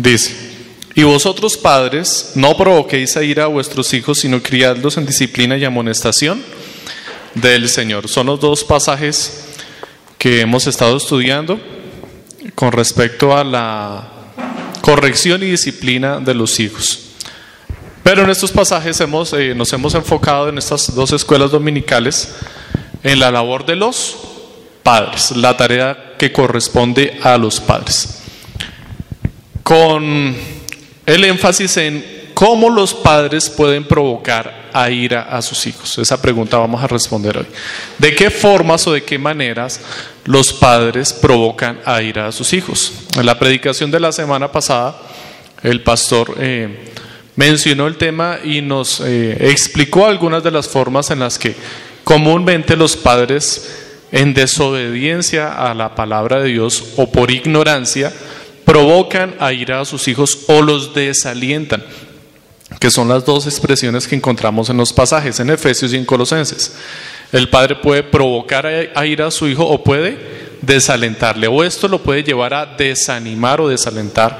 Dice, y vosotros padres, no provoquéis a ir a vuestros hijos, sino criadlos en disciplina y amonestación del Señor. Son los dos pasajes que hemos estado estudiando con respecto a la corrección y disciplina de los hijos. Pero en estos pasajes hemos, eh, nos hemos enfocado en estas dos escuelas dominicales en la labor de los padres, la tarea que corresponde a los padres. Con el énfasis en cómo los padres pueden provocar a ira a sus hijos. Esa pregunta vamos a responder hoy. ¿De qué formas o de qué maneras los padres provocan a ira a sus hijos? En la predicación de la semana pasada, el pastor eh, mencionó el tema y nos eh, explicó algunas de las formas en las que comúnmente los padres, en desobediencia a la palabra de Dios o por ignorancia, provocan a ira a sus hijos o los desalientan, que son las dos expresiones que encontramos en los pasajes, en Efesios y en Colosenses. El padre puede provocar a ira a su hijo o puede desalentarle, o esto lo puede llevar a desanimar o desalentar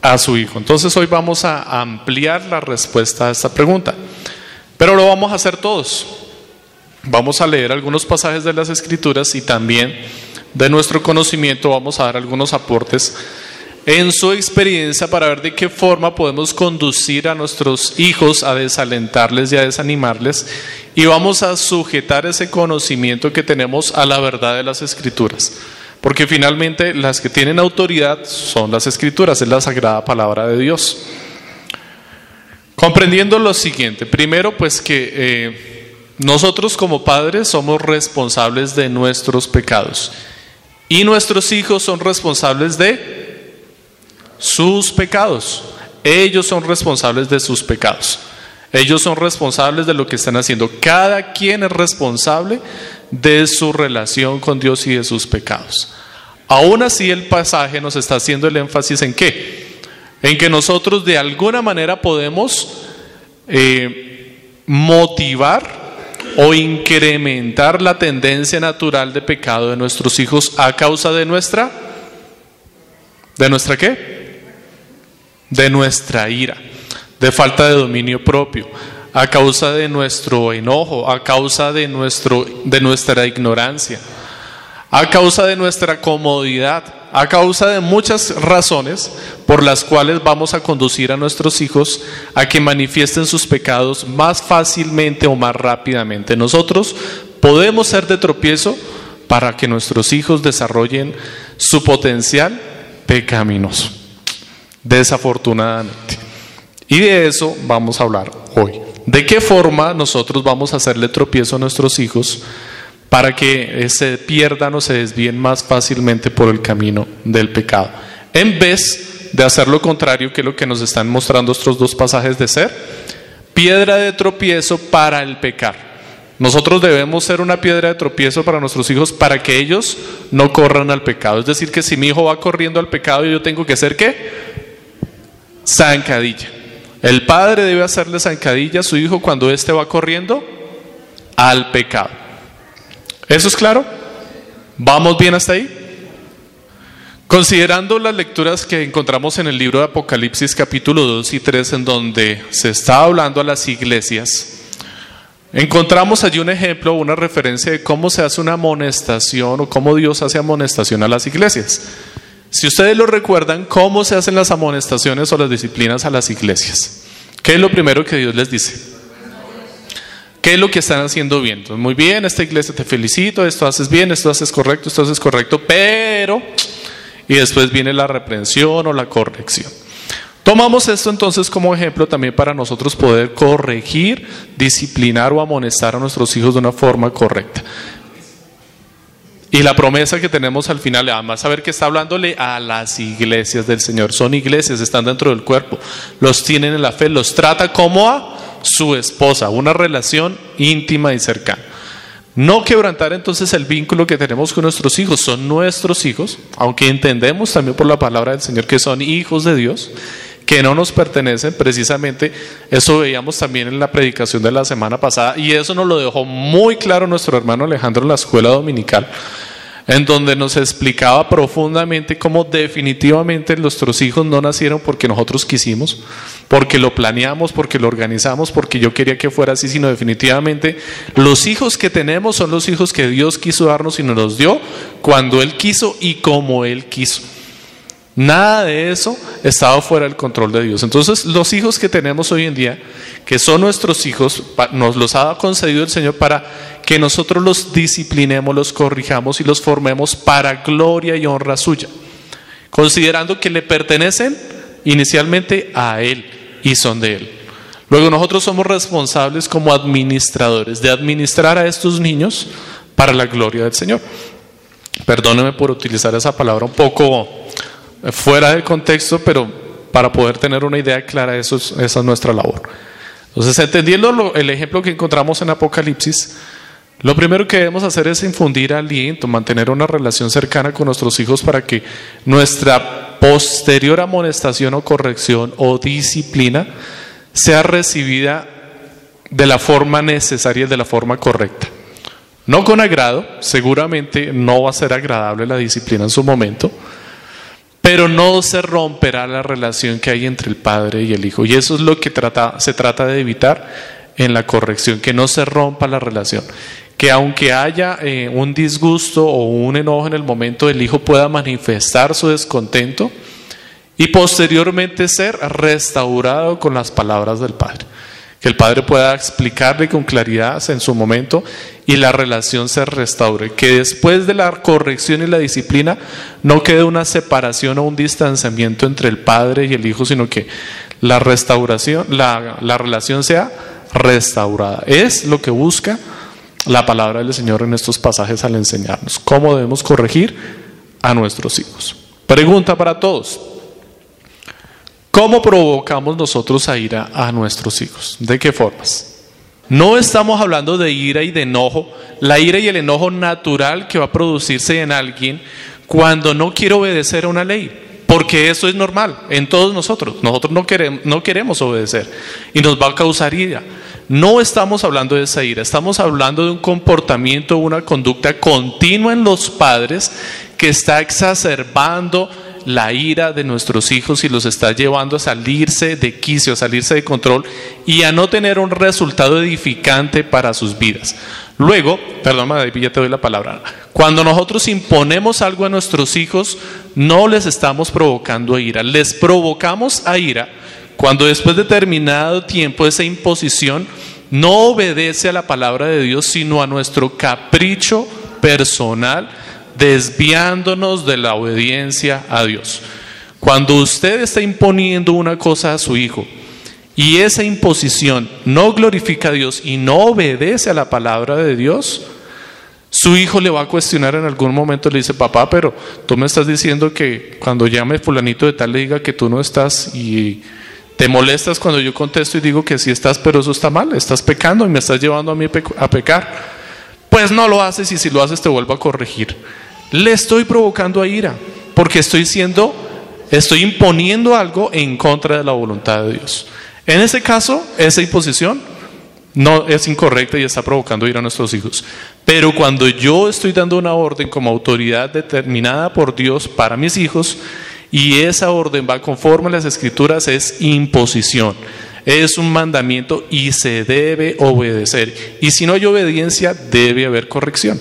a su hijo. Entonces hoy vamos a ampliar la respuesta a esta pregunta, pero lo vamos a hacer todos. Vamos a leer algunos pasajes de las escrituras y también de nuestro conocimiento vamos a dar algunos aportes en su experiencia para ver de qué forma podemos conducir a nuestros hijos a desalentarles y a desanimarles y vamos a sujetar ese conocimiento que tenemos a la verdad de las escrituras. Porque finalmente las que tienen autoridad son las escrituras, es la sagrada palabra de Dios. Comprendiendo lo siguiente, primero pues que eh, nosotros como padres somos responsables de nuestros pecados y nuestros hijos son responsables de sus pecados. Ellos son responsables de sus pecados. Ellos son responsables de lo que están haciendo. Cada quien es responsable de su relación con Dios y de sus pecados. Aún así el pasaje nos está haciendo el énfasis en qué? En que nosotros de alguna manera podemos eh, motivar o incrementar la tendencia natural de pecado de nuestros hijos a causa de nuestra, ¿de nuestra qué? De nuestra ira de falta de dominio propio, a causa de nuestro enojo, a causa de, nuestro, de nuestra ignorancia, a causa de nuestra comodidad, a causa de muchas razones por las cuales vamos a conducir a nuestros hijos a que manifiesten sus pecados más fácilmente o más rápidamente. Nosotros podemos ser de tropiezo para que nuestros hijos desarrollen su potencial pecaminoso, desafortunadamente. Y de eso vamos a hablar hoy. ¿De qué forma nosotros vamos a hacerle tropiezo a nuestros hijos para que se pierdan o se desvíen más fácilmente por el camino del pecado? En vez de hacer lo contrario, que es lo que nos están mostrando estos dos pasajes de ser, piedra de tropiezo para el pecar. Nosotros debemos ser una piedra de tropiezo para nuestros hijos para que ellos no corran al pecado. Es decir, que si mi hijo va corriendo al pecado, yo tengo que ser qué? Zancadilla. El padre debe hacerle zancadilla a su hijo cuando éste va corriendo al pecado. ¿Eso es claro? ¿Vamos bien hasta ahí? Considerando las lecturas que encontramos en el libro de Apocalipsis capítulo 2 y 3 en donde se está hablando a las iglesias, encontramos allí un ejemplo, una referencia de cómo se hace una amonestación o cómo Dios hace amonestación a las iglesias. Si ustedes lo recuerdan, ¿cómo se hacen las amonestaciones o las disciplinas a las iglesias? ¿Qué es lo primero que Dios les dice? ¿Qué es lo que están haciendo bien? muy bien, esta iglesia te felicito, esto haces bien, esto haces correcto, esto haces correcto, pero... Y después viene la reprensión o la corrección. Tomamos esto entonces como ejemplo también para nosotros poder corregir, disciplinar o amonestar a nuestros hijos de una forma correcta. Y la promesa que tenemos al final, además saber que está hablándole a las iglesias del Señor. Son iglesias, están dentro del cuerpo, los tienen en la fe, los trata como a su esposa, una relación íntima y cercana. No quebrantar entonces el vínculo que tenemos con nuestros hijos, son nuestros hijos, aunque entendemos también por la palabra del Señor que son hijos de Dios, que no nos pertenecen, precisamente eso veíamos también en la predicación de la semana pasada y eso nos lo dejó muy claro nuestro hermano Alejandro en la escuela dominical en donde nos explicaba profundamente cómo definitivamente nuestros hijos no nacieron porque nosotros quisimos, porque lo planeamos, porque lo organizamos, porque yo quería que fuera así, sino definitivamente los hijos que tenemos son los hijos que Dios quiso darnos y nos los dio cuando Él quiso y como Él quiso. Nada de eso estaba fuera del control de Dios. Entonces, los hijos que tenemos hoy en día, que son nuestros hijos, nos los ha concedido el Señor para que nosotros los disciplinemos, los corrijamos y los formemos para gloria y honra suya, considerando que le pertenecen inicialmente a Él y son de Él. Luego nosotros somos responsables como administradores de administrar a estos niños para la gloria del Señor. Perdóneme por utilizar esa palabra un poco fuera del contexto, pero para poder tener una idea clara, eso esa es nuestra labor. Entonces, entendiendo el ejemplo que encontramos en Apocalipsis, lo primero que debemos hacer es infundir aliento, mantener una relación cercana con nuestros hijos para que nuestra posterior amonestación o corrección o disciplina sea recibida de la forma necesaria y de la forma correcta. No con agrado, seguramente no va a ser agradable la disciplina en su momento, pero no se romperá la relación que hay entre el padre y el hijo. Y eso es lo que se trata de evitar en la corrección, que no se rompa la relación. Que aunque haya eh, un disgusto o un enojo en el momento, el hijo pueda manifestar su descontento y posteriormente ser restaurado con las palabras del padre que el padre pueda explicarle con claridad en su momento y la relación se restaure, que después de la corrección y la disciplina no quede una separación o un distanciamiento entre el padre y el hijo, sino que la restauración, la, la relación sea restaurada. Es lo que busca la palabra del Señor en estos pasajes al enseñarnos cómo debemos corregir a nuestros hijos. Pregunta para todos. ¿Cómo provocamos nosotros a ira a nuestros hijos? ¿De qué formas? No estamos hablando de ira y de enojo, la ira y el enojo natural que va a producirse en alguien cuando no quiere obedecer a una ley, porque eso es normal en todos nosotros. Nosotros no queremos, no queremos obedecer y nos va a causar ira. No estamos hablando de esa ira, estamos hablando de un comportamiento, una conducta continua en los padres que está exacerbando la ira de nuestros hijos y los está llevando a salirse de quicio, a salirse de control y a no tener un resultado edificante para sus vidas. Luego, perdón, ya te doy la palabra. Cuando nosotros imponemos algo a nuestros hijos, no les estamos provocando ira, les provocamos a ira cuando después de determinado tiempo esa imposición no obedece a la palabra de Dios, sino a nuestro capricho personal desviándonos de la obediencia a Dios. Cuando usted está imponiendo una cosa a su hijo y esa imposición no glorifica a Dios y no obedece a la palabra de Dios, su hijo le va a cuestionar en algún momento, le dice, papá, pero tú me estás diciendo que cuando llame fulanito de tal le diga que tú no estás y te molestas cuando yo contesto y digo que sí estás, pero eso está mal, estás pecando y me estás llevando a mí a pecar. Pues no lo haces y si lo haces te vuelvo a corregir le estoy provocando a ira, porque estoy siendo, estoy imponiendo algo en contra de la voluntad de Dios. En ese caso, esa imposición no es incorrecta y está provocando ira a nuestros hijos. Pero cuando yo estoy dando una orden como autoridad determinada por Dios para mis hijos y esa orden va conforme a las escrituras, es imposición. Es un mandamiento y se debe obedecer. Y si no hay obediencia, debe haber corrección.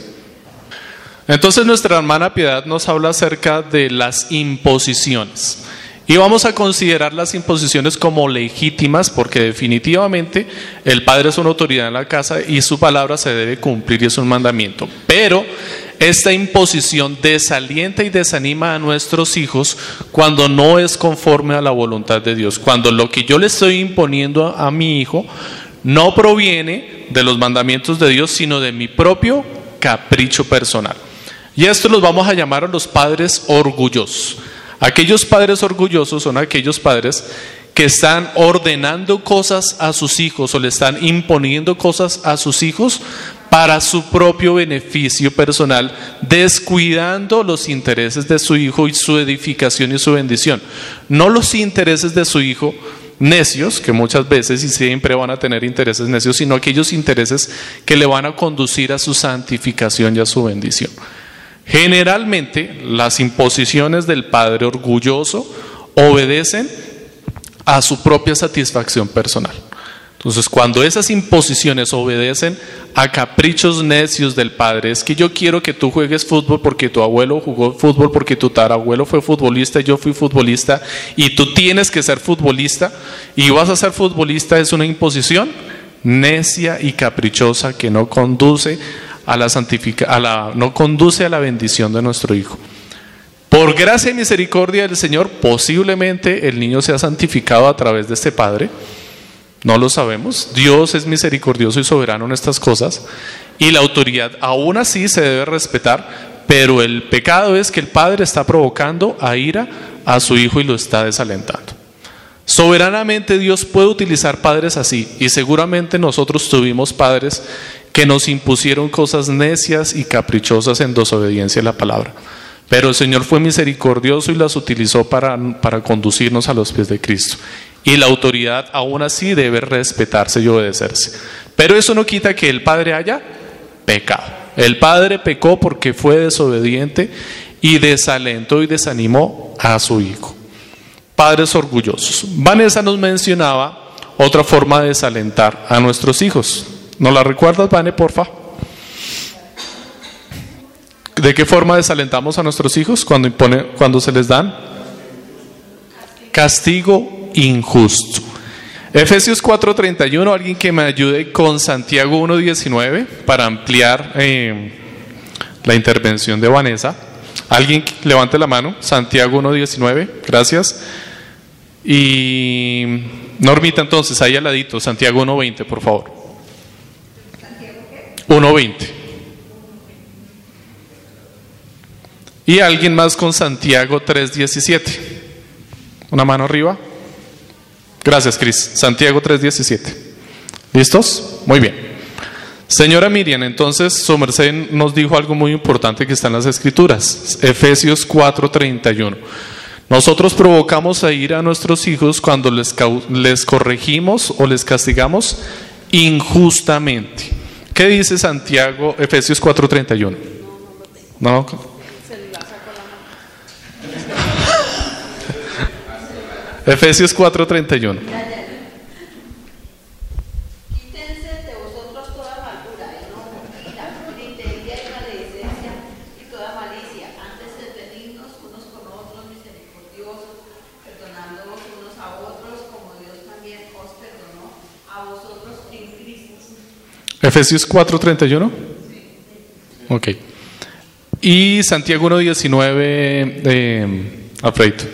Entonces nuestra hermana Piedad nos habla acerca de las imposiciones. Y vamos a considerar las imposiciones como legítimas porque definitivamente el padre es una autoridad en la casa y su palabra se debe cumplir y es un mandamiento. Pero esta imposición desalienta y desanima a nuestros hijos cuando no es conforme a la voluntad de Dios. Cuando lo que yo le estoy imponiendo a, mi hijo no proviene de los mandamientos de Dios, sino de mi propio capricho personal. Y esto los vamos a llamar a los padres orgullosos. Aquellos padres orgullosos son aquellos padres que están ordenando cosas a sus hijos o le están imponiendo cosas a sus hijos para su propio beneficio personal, descuidando los intereses de su hijo y su edificación y su bendición. No los intereses de su hijo necios, que muchas veces y siempre van a tener intereses necios, sino aquellos intereses que le van a conducir a su santificación y a su bendición. Generalmente las imposiciones del padre orgulloso obedecen a su propia satisfacción personal. Entonces, cuando esas imposiciones obedecen a caprichos necios del padre, es que yo quiero que tú juegues fútbol porque tu abuelo jugó fútbol, porque tu tarabuelo fue futbolista, yo fui futbolista, y tú tienes que ser futbolista, y vas a ser futbolista, es una imposición necia y caprichosa que no conduce a la santifica, a la, no conduce a la bendición de nuestro hijo. Por gracia y misericordia del Señor, posiblemente el niño sea santificado a través de este Padre. No lo sabemos. Dios es misericordioso y soberano en estas cosas. Y la autoridad aún así se debe respetar. Pero el pecado es que el Padre está provocando a ira a su hijo y lo está desalentando. Soberanamente Dios puede utilizar padres así. Y seguramente nosotros tuvimos padres que nos impusieron cosas necias y caprichosas en desobediencia a la palabra. Pero el Señor fue misericordioso y las utilizó para, para conducirnos a los pies de Cristo. Y la autoridad aún así debe respetarse y obedecerse. Pero eso no quita que el Padre haya pecado. El Padre pecó porque fue desobediente y desalentó y desanimó a su hijo. Padres orgullosos. Vanessa nos mencionaba otra forma de desalentar a nuestros hijos. ¿Nos la recuerdas, Vane, porfa? ¿De qué forma desalentamos a nuestros hijos cuando, impone, cuando se les dan? Castigo injusto. Efesios 4:31, alguien que me ayude con Santiago 1:19 para ampliar eh, la intervención de Vanessa. Alguien levante la mano, Santiago 1:19, gracias. Y Normita entonces, ahí al ladito, Santiago 1:20, por favor. 1:20. Y alguien más con Santiago 3.17. Una mano arriba. Gracias, Cris. Santiago 3.17. ¿Listos? Muy bien. Señora Miriam, entonces su merced nos dijo algo muy importante que está en las escrituras. Efesios 4.31. Nosotros provocamos a ir a nuestros hijos cuando les, les corregimos o les castigamos injustamente. ¿Qué dice Santiago, Efesios 4.31? No, Efesios 4:31. Quítense de vosotros toda amargura, enojo, ira, gritería y maledicencia y toda malicia. Antes de benignos unos con otros, misericordiosos, perdonándoos unos a otros, como Dios también os perdonó a vosotros en Cristo. Efesios 4:31. Ok. Y Santiago 1:19, eh, Alfredo.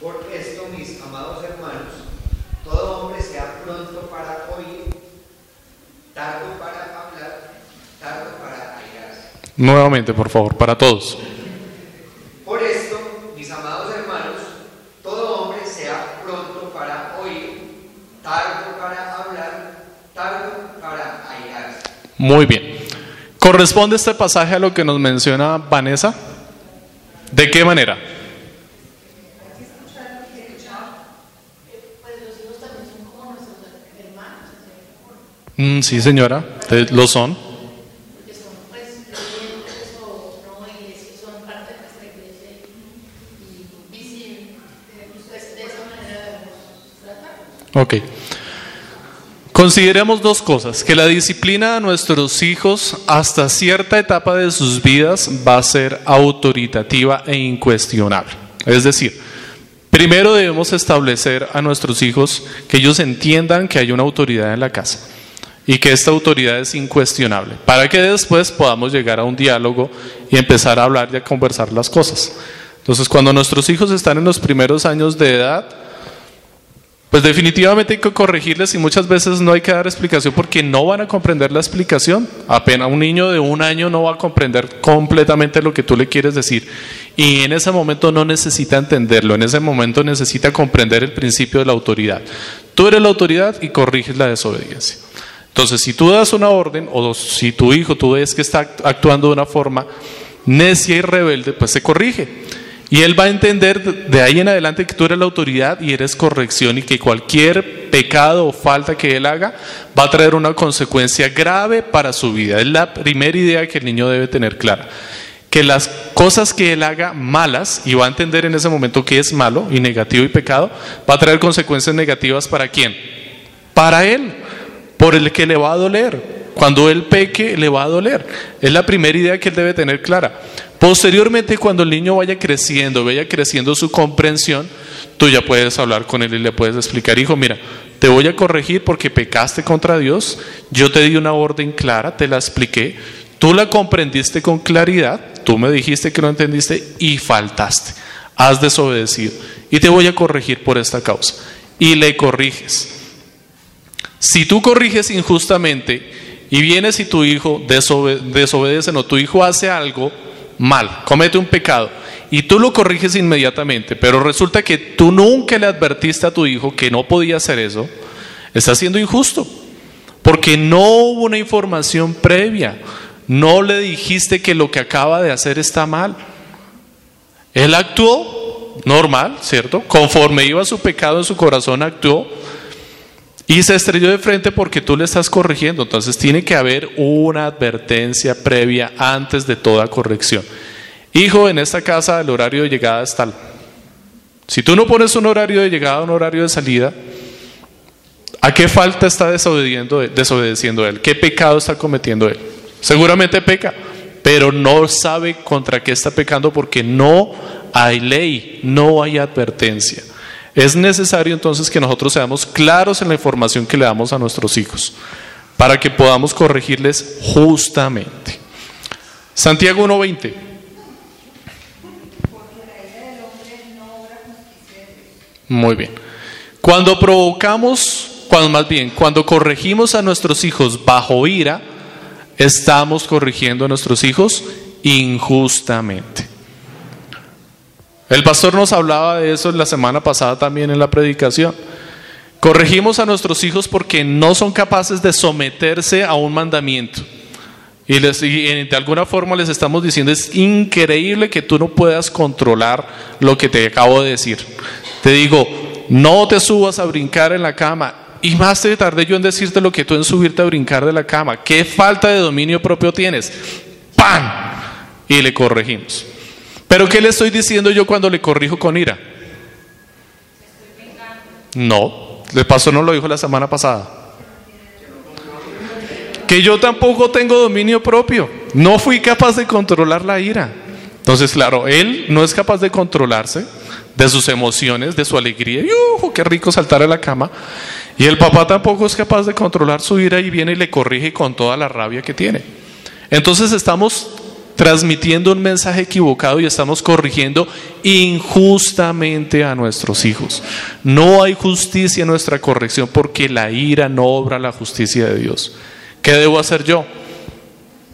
Por esto, mis amados hermanos, todo hombre sea pronto para oír, tardo para hablar, tardo para airarse. Nuevamente, por favor, para todos. Por esto, mis amados hermanos, todo hombre sea pronto para oír, tardo para hablar, tardo para airarse. Muy bien. ¿Corresponde este pasaje a lo que nos menciona Vanessa? ¿De qué manera? Mm, sí, señora, te- lo son. Porque son pues creyentes o no iglesia, son parte de nuestra iglesia y, y visible. Pues de esa manera debemos tratarlos. Ok. Consideremos dos cosas, que la disciplina a nuestros hijos hasta cierta etapa de sus vidas va a ser autoritativa e incuestionable. Es decir, primero debemos establecer a nuestros hijos que ellos entiendan que hay una autoridad en la casa y que esta autoridad es incuestionable, para que después podamos llegar a un diálogo y empezar a hablar y a conversar las cosas. Entonces, cuando nuestros hijos están en los primeros años de edad, pues definitivamente hay que corregirles y muchas veces no hay que dar explicación porque no van a comprender la explicación. Apenas un niño de un año no va a comprender completamente lo que tú le quieres decir. Y en ese momento no necesita entenderlo, en ese momento necesita comprender el principio de la autoridad. Tú eres la autoridad y corriges la desobediencia. Entonces, si tú das una orden o si tu hijo tú ves que está actuando de una forma necia y rebelde, pues se corrige. Y él va a entender de ahí en adelante que tú eres la autoridad y eres corrección y que cualquier pecado o falta que él haga va a traer una consecuencia grave para su vida. Es la primera idea que el niño debe tener clara. Que las cosas que él haga malas, y va a entender en ese momento que es malo y negativo y pecado, va a traer consecuencias negativas para quién? Para él, por el que le va a doler. Cuando él peque, le va a doler. Es la primera idea que él debe tener clara. Posteriormente, cuando el niño vaya creciendo, vaya creciendo su comprensión, tú ya puedes hablar con él y le puedes explicar, hijo, mira, te voy a corregir porque pecaste contra Dios, yo te di una orden clara, te la expliqué, tú la comprendiste con claridad, tú me dijiste que no entendiste y faltaste, has desobedecido y te voy a corregir por esta causa. Y le corriges. Si tú corriges injustamente y vienes y tu hijo desobedece o tu hijo hace algo, mal, comete un pecado y tú lo corriges inmediatamente, pero resulta que tú nunca le advertiste a tu hijo que no podía hacer eso, está siendo injusto, porque no hubo una información previa, no le dijiste que lo que acaba de hacer está mal. Él actuó normal, ¿cierto? Conforme iba su pecado en su corazón, actuó y se estrelló de frente porque tú le estás corrigiendo. Entonces tiene que haber una advertencia previa antes de toda corrección. Hijo, en esta casa el horario de llegada es tal. Si tú no pones un horario de llegada, un horario de salida, ¿a qué falta está desobedeciendo, desobedeciendo él? ¿Qué pecado está cometiendo él? Seguramente peca, pero no sabe contra qué está pecando porque no hay ley, no hay advertencia. Es necesario entonces que nosotros seamos claros en la información que le damos a nuestros hijos, para que podamos corregirles justamente. Santiago 1.20. Muy bien. Cuando provocamos, cuando más bien, cuando corregimos a nuestros hijos bajo ira, estamos corrigiendo a nuestros hijos injustamente. El pastor nos hablaba de eso la semana pasada también en la predicación. Corregimos a nuestros hijos porque no son capaces de someterse a un mandamiento. Y, les, de alguna forma les estamos diciendo, es increíble que tú no puedas controlar lo que te acabo de decir. Te digo, no te subas a brincar en la cama. Y más te tardé yo en decirte lo que tú en subirte a brincar de la cama. ¿Qué falta de dominio propio tienes? ¡Pam! Y le corregimos. Pero ¿qué le estoy diciendo yo cuando le corrijo con ira? No, le pasó, no lo dijo la semana pasada. Que yo tampoco tengo dominio propio. No fui capaz de controlar la ira. Entonces, claro, él no es capaz de controlarse de sus emociones, de su alegría. ¡Uh, qué rico saltar a la cama! Y el papá tampoco es capaz de controlar su ira y viene y le corrige con toda la rabia que tiene. Entonces estamos transmitiendo un mensaje equivocado y estamos corrigiendo injustamente a nuestros hijos. No hay justicia en nuestra corrección porque la ira no obra la justicia de Dios. ¿Qué debo hacer yo?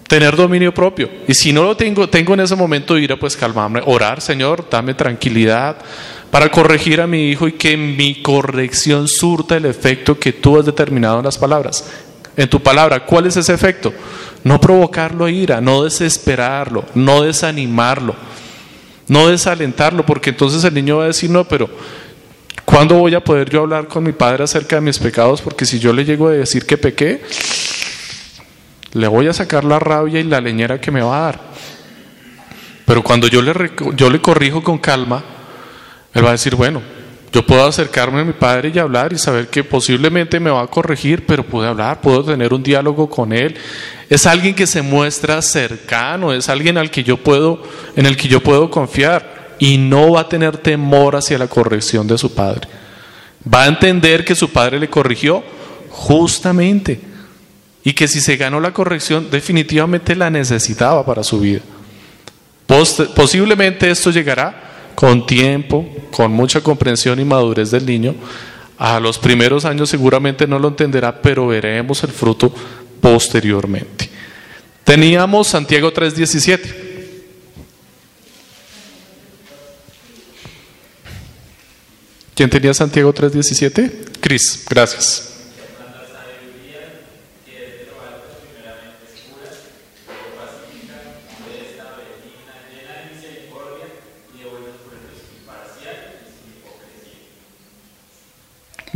Tener dominio propio. Y si no lo tengo, tengo en ese momento ira, pues calmarme, orar, Señor, dame tranquilidad para corregir a mi hijo y que mi corrección surta el efecto que tú has determinado en las palabras. En tu palabra, ¿cuál es ese efecto? No provocarlo a ira, no desesperarlo, no desanimarlo, no desalentarlo, porque entonces el niño va a decir, no, pero ¿cuándo voy a poder yo hablar con mi padre acerca de mis pecados? Porque si yo le llego a decir que pequé, le voy a sacar la rabia y la leñera que me va a dar. Pero cuando yo le, yo le corrijo con calma, él va a decir, bueno, yo puedo acercarme a mi padre y hablar y saber que posiblemente me va a corregir, pero puedo hablar, puedo tener un diálogo con él. Es alguien que se muestra cercano, es alguien al que yo puedo, en el que yo puedo confiar y no va a tener temor hacia la corrección de su padre. Va a entender que su padre le corrigió justamente y que si se ganó la corrección definitivamente la necesitaba para su vida. posiblemente esto llegará con tiempo, con mucha comprensión y madurez del niño. A los primeros años seguramente no lo entenderá, pero veremos el fruto posteriormente. Teníamos Santiago 3:17. ¿Quién tenía Santiago 3:17? Cris, gracias.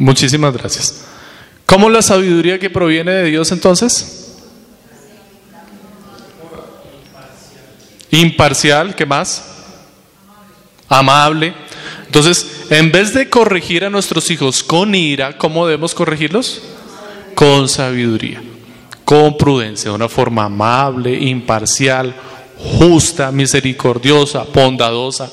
Muchísimas gracias. ¿Cómo la sabiduría que proviene de Dios entonces? Imparcial, ¿qué más? Amable. Entonces, en vez de corregir a nuestros hijos con ira, ¿cómo debemos corregirlos? Con sabiduría, con prudencia, de una forma amable, imparcial, justa, misericordiosa, bondadosa.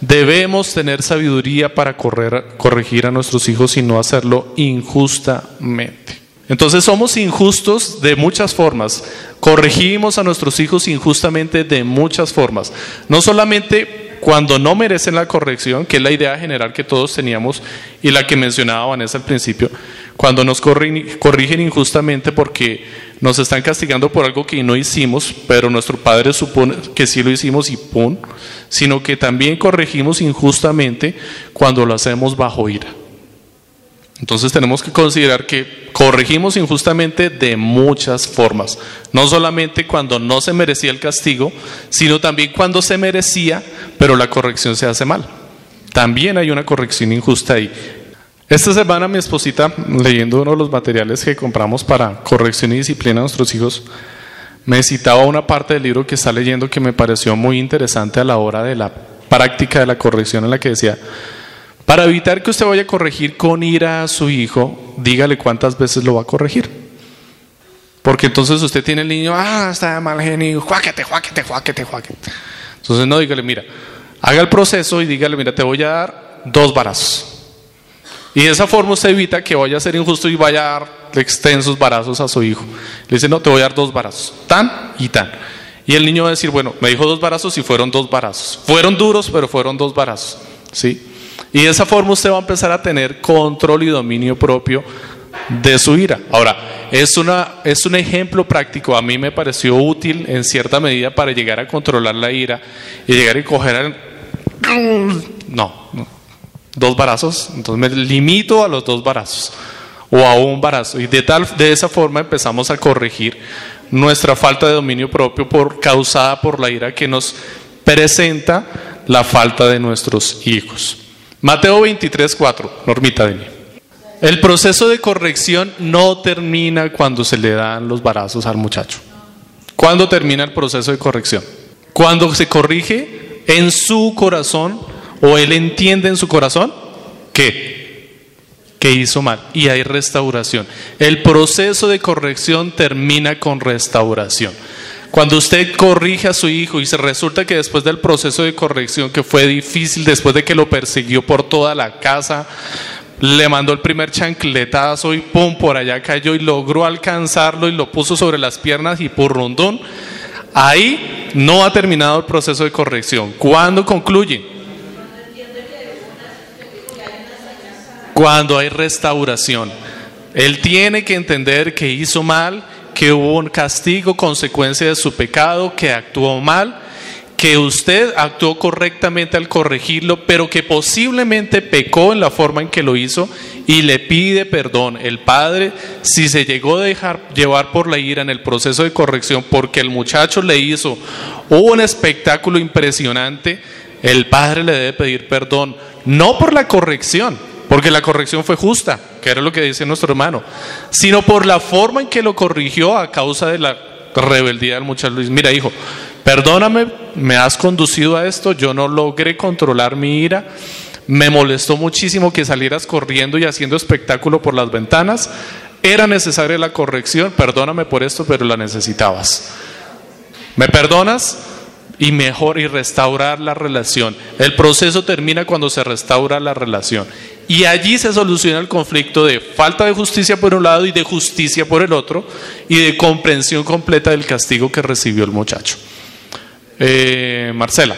Debemos tener sabiduría para corregir a nuestros hijos y no hacerlo injustamente. Entonces somos injustos de muchas formas. Corregimos a nuestros hijos injustamente de muchas formas. No solamente cuando no merecen la corrección, que es la idea general que todos teníamos y la que mencionaba Vanessa al principio, cuando nos corrigen injustamente porque nos están castigando por algo que no hicimos, pero nuestro Padre supone que sí lo hicimos y pum, sino que también corregimos injustamente cuando lo hacemos bajo ira. Entonces tenemos que considerar que corregimos injustamente de muchas formas, no solamente cuando no se merecía el castigo, sino también cuando se merecía, pero la corrección se hace mal. También hay una corrección injusta ahí. Esta semana mi esposita, leyendo uno de los materiales que compramos para corrección y disciplina a nuestros hijos, me citaba una parte del libro que está leyendo que me pareció muy interesante a la hora de la práctica de la corrección en la que decía, para evitar que usted vaya a corregir con ira a su hijo, dígale cuántas veces lo va a corregir. Porque entonces usted tiene el niño, ah, está mal genio, juáquete, juáquete, juáquete, juáquete. Entonces no, dígale, mira, haga el proceso y dígale, mira, te voy a dar dos barazos. Y de esa forma usted evita que vaya a ser injusto y vaya a dar extensos barazos a su hijo. Le dice, no, te voy a dar dos barazos, tan y tan. Y el niño va a decir, bueno, me dijo dos barazos y fueron dos barazos. Fueron duros, pero fueron dos barazos. ¿Sí? Y de esa forma usted va a empezar a tener control y dominio propio de su ira. Ahora, es, una, es un ejemplo práctico, a mí me pareció útil en cierta medida para llegar a controlar la ira y llegar a coger No, dos barazos, entonces me limito a los dos barazos o a un barazo y de, tal, de esa forma empezamos a corregir nuestra falta de dominio propio por, causada por la ira que nos presenta la falta de nuestros hijos. Mateo 23, 4. Normita, mí. El proceso de corrección no termina cuando se le dan los barazos al muchacho. ¿Cuándo termina el proceso de corrección? Cuando se corrige en su corazón o él entiende en su corazón que, que hizo mal y hay restauración. El proceso de corrección termina con restauración. Cuando usted corrige a su hijo y se resulta que después del proceso de corrección que fue difícil, después de que lo persiguió por toda la casa, le mandó el primer chancletazo y pum, por allá cayó y logró alcanzarlo y lo puso sobre las piernas y por rondón, ahí no ha terminado el proceso de corrección. ¿Cuándo concluye? Cuando hay restauración. Él tiene que entender que hizo mal que hubo un castigo, consecuencia de su pecado, que actuó mal, que usted actuó correctamente al corregirlo, pero que posiblemente pecó en la forma en que lo hizo y le pide perdón. El padre, si se llegó a dejar llevar por la ira en el proceso de corrección porque el muchacho le hizo un espectáculo impresionante, el padre le debe pedir perdón, no por la corrección, porque la corrección fue justa, que era lo que dice nuestro hermano, sino por la forma en que lo corrigió a causa de la rebeldía del muchacho. Luis, mira hijo, perdóname, me has conducido a esto, yo no logré controlar mi ira, me molestó muchísimo que salieras corriendo y haciendo espectáculo por las ventanas, era necesaria la corrección, perdóname por esto, pero la necesitabas. ¿Me perdonas? Y mejor y restaurar la relación. El proceso termina cuando se restaura la relación. Y allí se soluciona el conflicto de falta de justicia por un lado y de justicia por el otro y de comprensión completa del castigo que recibió el muchacho. Eh, Marcela.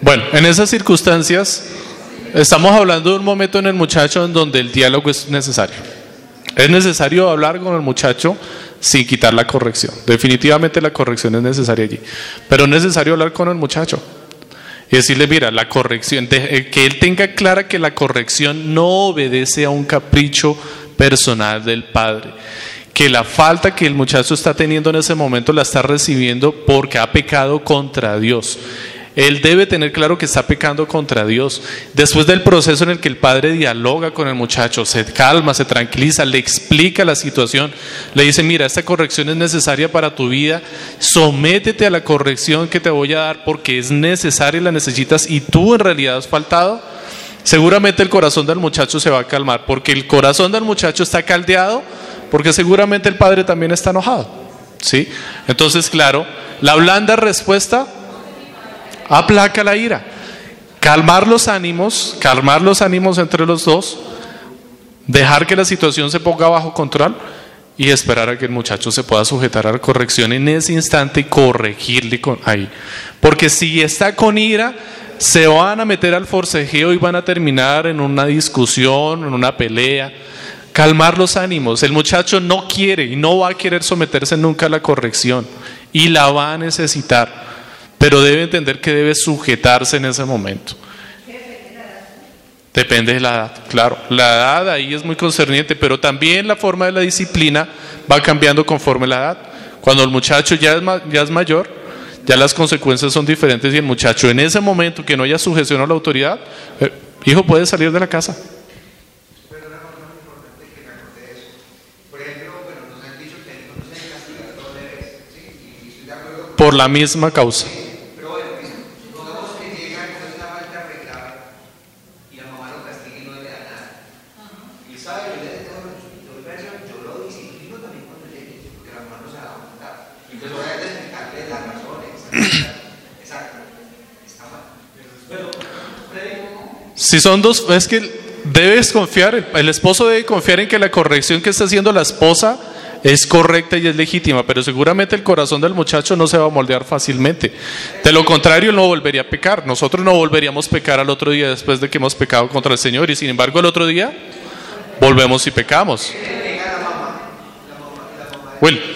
Bueno, en esas circunstancias estamos hablando de un momento en el muchacho en donde el diálogo es necesario. Es necesario hablar con el muchacho sin quitar la corrección. Definitivamente la corrección es necesaria allí. Pero es necesario hablar con el muchacho y decirle, mira, la corrección, eh, que él tenga clara que la corrección no obedece a un capricho personal del padre. Que la falta que el muchacho está teniendo en ese momento la está recibiendo porque ha pecado contra Dios. Él debe tener claro que está pecando contra Dios. Después del proceso en el que el padre dialoga con el muchacho, se calma, se tranquiliza, le explica la situación, le dice, mira, esta corrección es necesaria para tu vida, sométete a la corrección que te voy a dar porque es necesaria y la necesitas y tú en realidad has faltado. Seguramente el corazón del muchacho se va a calmar porque el corazón del muchacho está caldeado porque seguramente el padre también está enojado. ¿Sí? Entonces, claro, la blanda respuesta aplaca la ira. Calmar los ánimos, calmar los ánimos entre los dos, dejar que la situación se ponga bajo control y esperar a que el muchacho se pueda sujetar a la corrección en ese instante y corregirle con ahí. Porque si está con ira, se van a meter al forcejeo y van a terminar en una discusión, en una pelea calmar los ánimos. El muchacho no quiere y no va a querer someterse nunca a la corrección y la va a necesitar, pero debe entender que debe sujetarse en ese momento. Depende de la edad, claro. La edad ahí es muy concerniente, pero también la forma de la disciplina va cambiando conforme la edad. Cuando el muchacho ya es, mayor, ya las consecuencias son diferentes y el muchacho en ese momento que no haya sujeción a la autoridad, eh, hijo puede salir de la casa. por la misma causa. Pero bueno, supongamos que llega con una falta grave y la mamá lo castiga y no le da nada. Y sabe, yo le de todo, yo lo disciplino también cuando llegue, porque la mamá no se va a montar. Y pues voy a explicarle las razones. Exacto. Está mal. Pero, si son dos, es que debes confiar, el esposo debe confiar en que la corrección que está haciendo la esposa es correcta y es legítima, pero seguramente el corazón del muchacho no se va a moldear fácilmente. De lo contrario, no volvería a pecar. Nosotros no volveríamos a pecar al otro día después de que hemos pecado contra el Señor y sin embargo el otro día volvemos y pecamos. Will.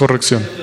Corrección.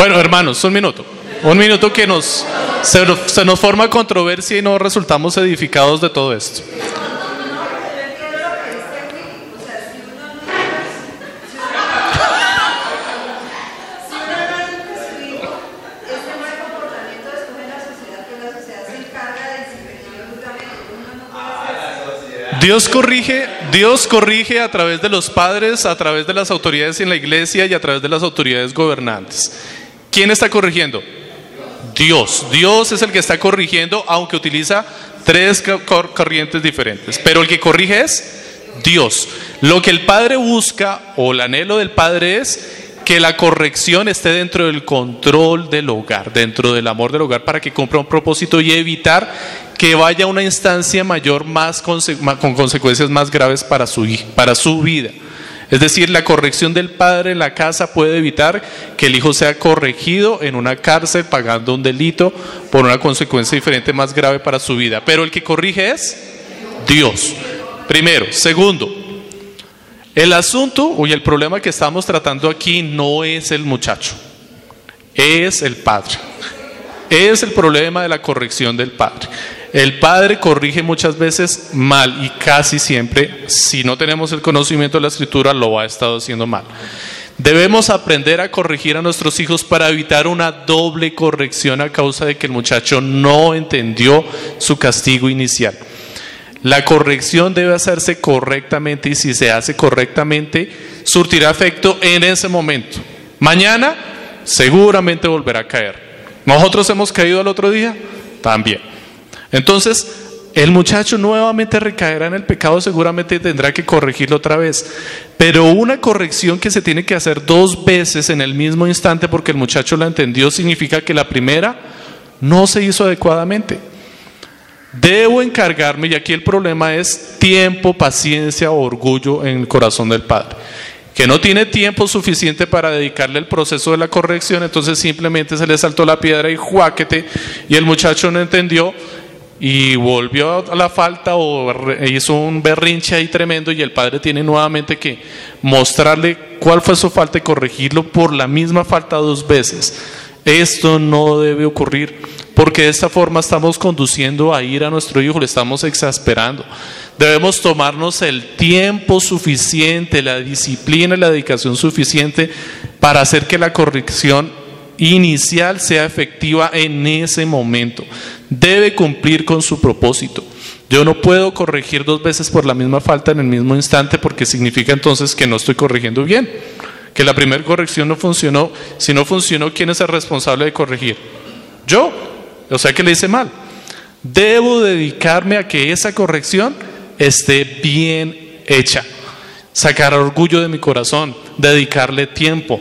Bueno, hermanos, un minuto. Un minuto que nos se, nos forma controversia y no resultamos edificados de todo esto. Dios corrige, Dios corrige a través de los padres, a través de las autoridades en la iglesia y a través de las autoridades gobernantes. ¿Quién está corrigiendo? Dios. Dios es el que está corrigiendo, aunque utiliza tres corrientes diferentes. Pero el que corrige es Dios. Lo que el Padre busca o el anhelo del Padre es que la corrección esté dentro del control del hogar, dentro del amor del hogar, para que cumpla un propósito y evitar que vaya a una instancia mayor más con consecuencias más graves para su, para su vida. Es decir, la corrección del padre en la casa puede evitar que el hijo sea corregido en una cárcel pagando un delito por una consecuencia diferente más grave para su vida. Pero el que corrige es Dios. Primero. Segundo, el asunto o el problema que estamos tratando aquí no es el muchacho, es el padre. Es el problema de la corrección del padre. El padre corrige muchas veces mal y casi siempre, si no tenemos el conocimiento de la escritura, lo ha estado haciendo mal. Debemos aprender a corregir a nuestros hijos para evitar una doble corrección a causa de que el muchacho no entendió su castigo inicial. La corrección debe hacerse correctamente y si se hace correctamente, surtirá efecto en ese momento. Mañana seguramente volverá a caer. ¿Nosotros hemos caído al otro día? También. Entonces, el muchacho nuevamente recaerá en el pecado, seguramente tendrá que corregirlo otra vez. Pero una corrección que se tiene que hacer dos veces en el mismo instante porque el muchacho la entendió significa que la primera no se hizo adecuadamente. Debo encargarme, y aquí el problema es tiempo, paciencia, orgullo en el corazón del padre. Que no tiene tiempo suficiente para dedicarle el proceso de la corrección, entonces simplemente se le saltó la piedra y juáquete, y el muchacho no entendió y volvió a la falta o hizo un berrinche ahí tremendo y el padre tiene nuevamente que mostrarle cuál fue su falta y corregirlo por la misma falta dos veces. Esto no debe ocurrir porque de esta forma estamos conduciendo a ir a nuestro hijo, le estamos exasperando. Debemos tomarnos el tiempo suficiente, la disciplina y la dedicación suficiente para hacer que la corrección inicial sea efectiva en ese momento. Debe cumplir con su propósito. Yo no puedo corregir dos veces por la misma falta en el mismo instante porque significa entonces que no estoy corrigiendo bien. Que la primera corrección no funcionó. Si no funcionó, ¿quién es el responsable de corregir? Yo. O sea que le hice mal. Debo dedicarme a que esa corrección esté bien hecha. Sacar orgullo de mi corazón, dedicarle tiempo,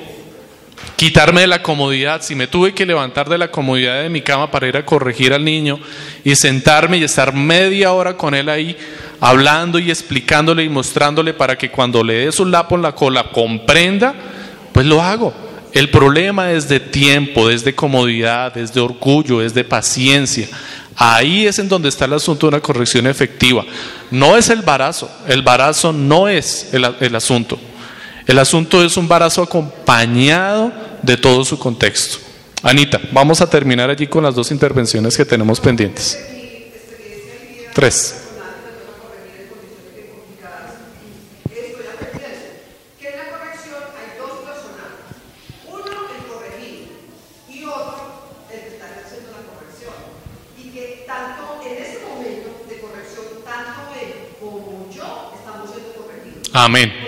quitarme de la comodidad, si me tuve que levantar de la comodidad de mi cama para ir a corregir al niño y sentarme y estar media hora con él ahí, hablando y explicándole y mostrándole para que cuando le dé su lapo en la cola comprenda, pues lo hago. El problema es de tiempo, es de comodidad, es de orgullo, es de paciencia. Ahí es en donde está el asunto de una corrección efectiva. No es el barazo, el barazo no es el, el asunto. El asunto es un barazo acompañado de todo su contexto. Anita, vamos a terminar allí con las dos intervenciones que tenemos pendientes. Tres. Amén.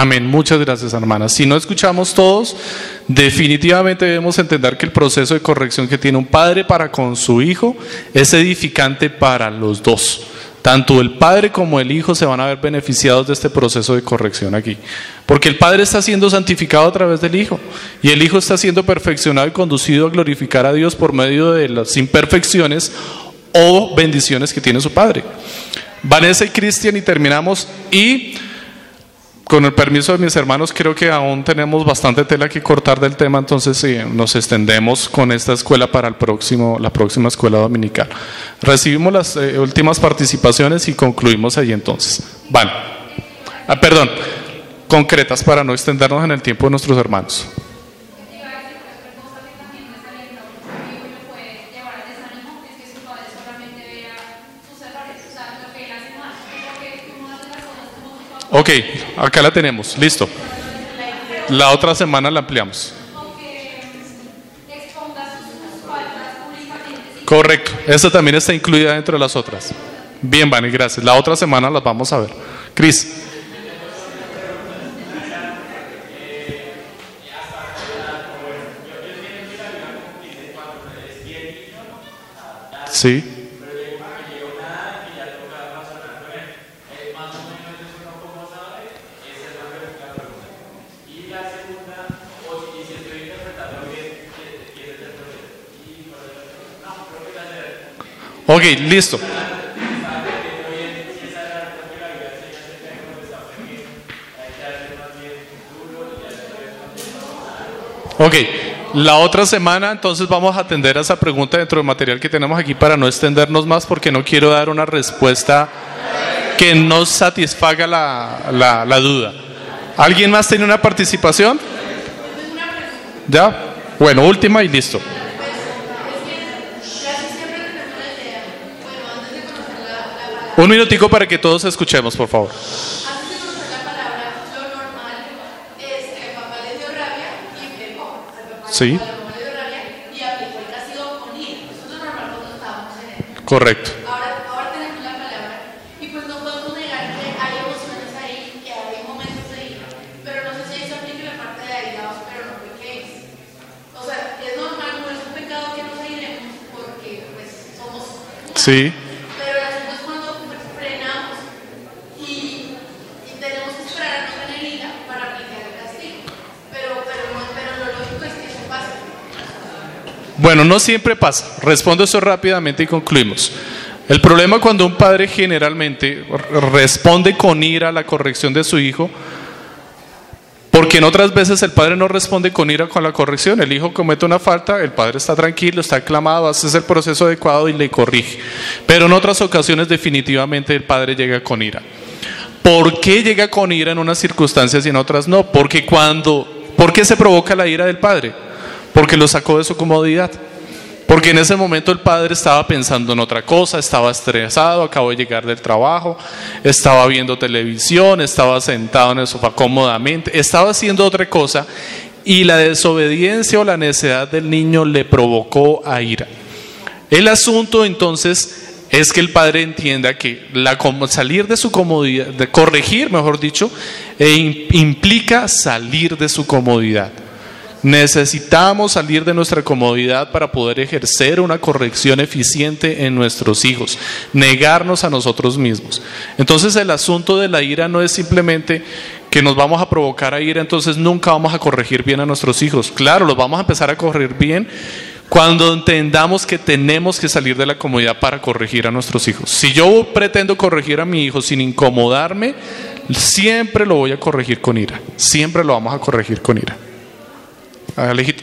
Amén. Muchas gracias, hermanas. Si no escuchamos todos, definitivamente debemos entender que el proceso de corrección que tiene un padre para con su hijo es edificante para los dos. Tanto el padre como el hijo se van a ver beneficiados de este proceso de corrección aquí. Porque el padre está siendo santificado a través del hijo y el hijo está siendo perfeccionado y conducido a glorificar a Dios por medio de las imperfecciones o bendiciones que tiene su padre. Vanessa y Cristian y terminamos y con el permiso de mis hermanos, creo que aún tenemos bastante tela que cortar del tema, entonces sí, nos extendemos con esta escuela para el próximo, la próxima escuela dominical. Recibimos las eh, últimas participaciones y concluimos allí entonces. Van. Ah, perdón, concretas para no extendernos en el tiempo de nuestros hermanos. Ok, acá la tenemos, listo. La otra semana la ampliamos. Correcto, esta también está incluida dentro de las otras. Bien, Vani, gracias. La otra semana las vamos a ver. Cris. Sí. Ok, listo. Ok, la otra semana entonces vamos a atender a esa pregunta dentro del material que tenemos aquí para no extendernos más porque no quiero dar una respuesta que no satisfaga la, la, la duda. ¿Alguien más tiene una participación? ¿Ya? Bueno, última y listo. Un minutico para que todos escuchemos, por favor. Antes de conocer la palabra, lo normal es que el papá le dio rabia y pegó. Al papá Sí. a la mamá le dio rabia y aplicó el castigo con ira. Eso es lo normal cuando estábamos en él. Correcto. Ahora, ahora tenemos la palabra y pues no podemos negar que hay emociones ahí, que hay momentos de ira, pero no sé si ahí se aplica la parte de airados, pero no pequéis. O sea, es normal, no es un pecado que nos airemos porque pues somos humanos. Sí. Pero el asunto es cuando pues, frenamos y, y tenemos que esperar a no tener ira para aplicar el castigo. Pero, pero, no- pero lo lógico es que eso pase. Bueno, no siempre pasa. Respondo eso rápidamente y concluimos. El problema cuando un padre generalmente responde con ira a la corrección de su hijo, porque en otras veces el padre no responde con ira con la corrección. El hijo comete una falta, el padre está tranquilo, está aclamado, hace el proceso adecuado y le corrige. Pero en otras ocasiones definitivamente el padre llega con ira. ¿Por qué llega con ira en unas circunstancias y en otras no? Porque cuando, ¿por qué se provoca la ira del padre? Porque lo sacó de su comodidad. Porque en ese momento el padre estaba pensando en otra cosa, estaba estresado, acabó de llegar del trabajo, estaba viendo televisión, estaba sentado en el sofá cómodamente, estaba haciendo otra cosa y la desobediencia o la necedad del niño le provocó a ira. El asunto entonces es que el padre entienda que la, salir de su comodidad, corregir, mejor dicho, e im- implica salir de su comodidad. Necesitamos salir de nuestra comodidad para poder ejercer una corrección eficiente en nuestros hijos, negarnos a nosotros mismos. Entonces el asunto de la ira no es simplemente que nos vamos a provocar a ira, entonces nunca vamos a corregir bien a nuestros hijos. Claro, los vamos a empezar a corregir bien cuando entendamos que tenemos que salir de la comodidad para corregir a nuestros hijos. Si yo pretendo corregir a mi hijo sin incomodarme, siempre lo voy a corregir con ira. Siempre lo vamos a corregir con ira. Alejito.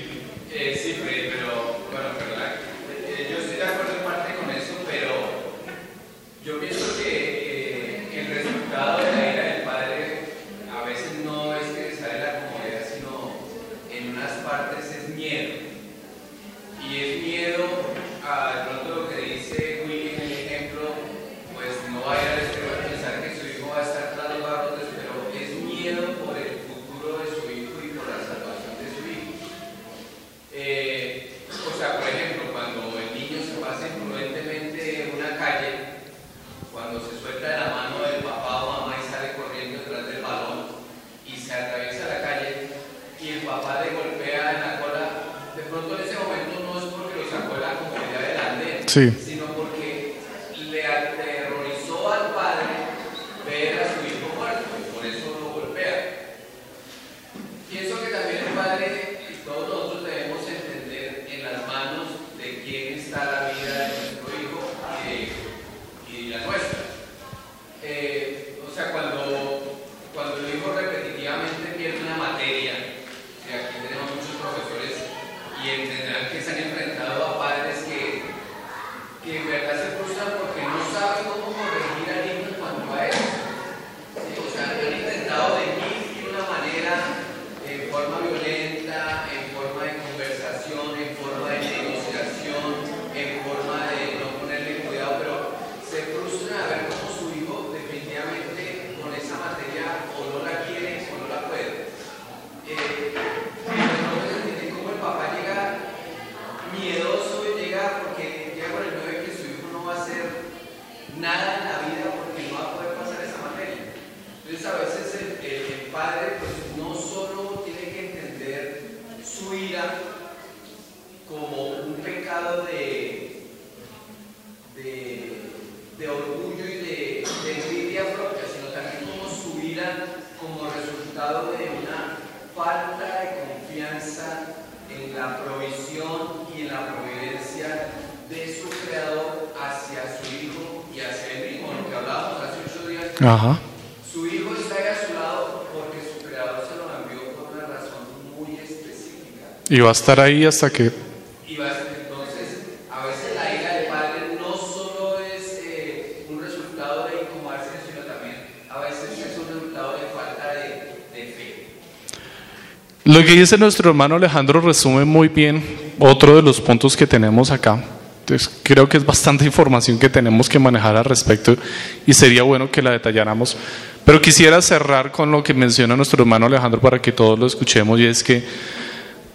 Ajá. Su hijo está ahí a su lado porque su creador se lo envió por una razón muy específica. Y va a estar ahí hasta que... Y va a ser- entonces, a veces la ira del padre no solo es eh, un resultado de incomodarse, sino también a veces es un resultado de falta de, de fe. Lo que dice nuestro hermano Alejandro resume muy bien otro de los puntos que tenemos acá. Entonces, creo que es bastante información que tenemos que manejar al respecto y sería bueno que la detalláramos. Pero quisiera cerrar con lo que menciona nuestro hermano Alejandro para que todos lo escuchemos y es que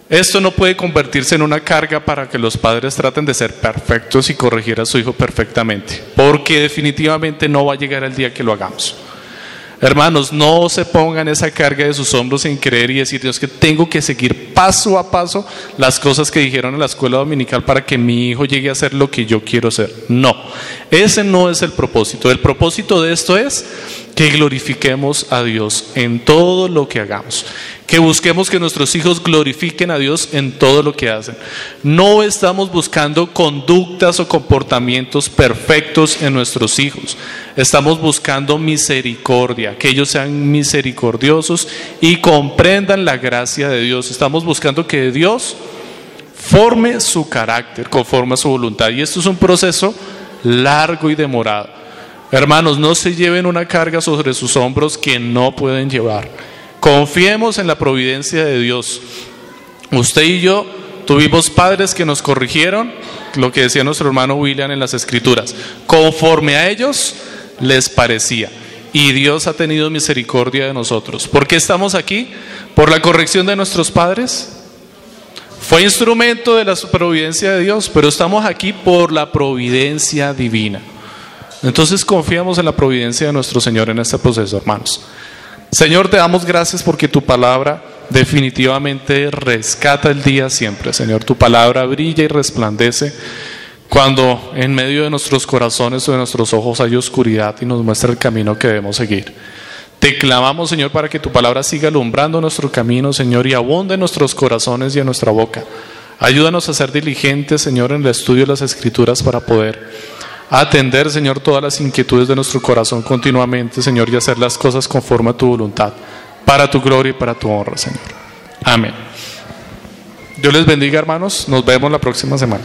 esto no puede convertirse en una carga para que los padres traten de ser perfectos y corregir a su hijo perfectamente, porque definitivamente no va a llegar el día que lo hagamos. Hermanos, no se pongan esa carga de sus hombros en creer y decir, Dios, que tengo que seguir paso a paso las cosas que dijeron en la escuela dominical para que mi hijo llegue a ser lo que yo quiero ser. No, ese no es el propósito. El propósito de esto es que glorifiquemos a Dios en todo lo que hagamos. Que busquemos que nuestros hijos glorifiquen a Dios en todo lo que hacen. No estamos buscando conductas o comportamientos perfectos en nuestros hijos. Estamos buscando misericordia, que ellos sean misericordiosos y comprendan la gracia de Dios. Estamos buscando que Dios forme su carácter conforme a su voluntad. Y esto es un proceso largo y demorado. Hermanos, no se lleven una carga sobre sus hombros que no pueden llevar. Confiemos en la providencia de Dios. Usted y yo tuvimos padres que nos corrigieron, lo que decía nuestro hermano William en las escrituras, conforme a ellos les parecía. Y Dios ha tenido misericordia de nosotros. ¿Por qué estamos aquí? ¿Por la corrección de nuestros padres? Fue instrumento de la providencia de Dios, pero estamos aquí por la providencia divina. Entonces confiamos en la providencia de nuestro Señor en este proceso, hermanos. Señor, te damos gracias porque tu palabra definitivamente rescata el día siempre. Señor, tu palabra brilla y resplandece cuando en medio de nuestros corazones o de nuestros ojos hay oscuridad y nos muestra el camino que debemos seguir. Te clamamos, Señor, para que tu palabra siga alumbrando nuestro camino, Señor, y abunde en nuestros corazones y en nuestra boca. Ayúdanos a ser diligentes, Señor, en el estudio de las escrituras para poder atender, Señor, todas las inquietudes de nuestro corazón continuamente, Señor, y hacer las cosas conforme a tu voluntad, para tu gloria y para tu honra, Señor. Amén. Dios les bendiga, hermanos. Nos vemos la próxima semana.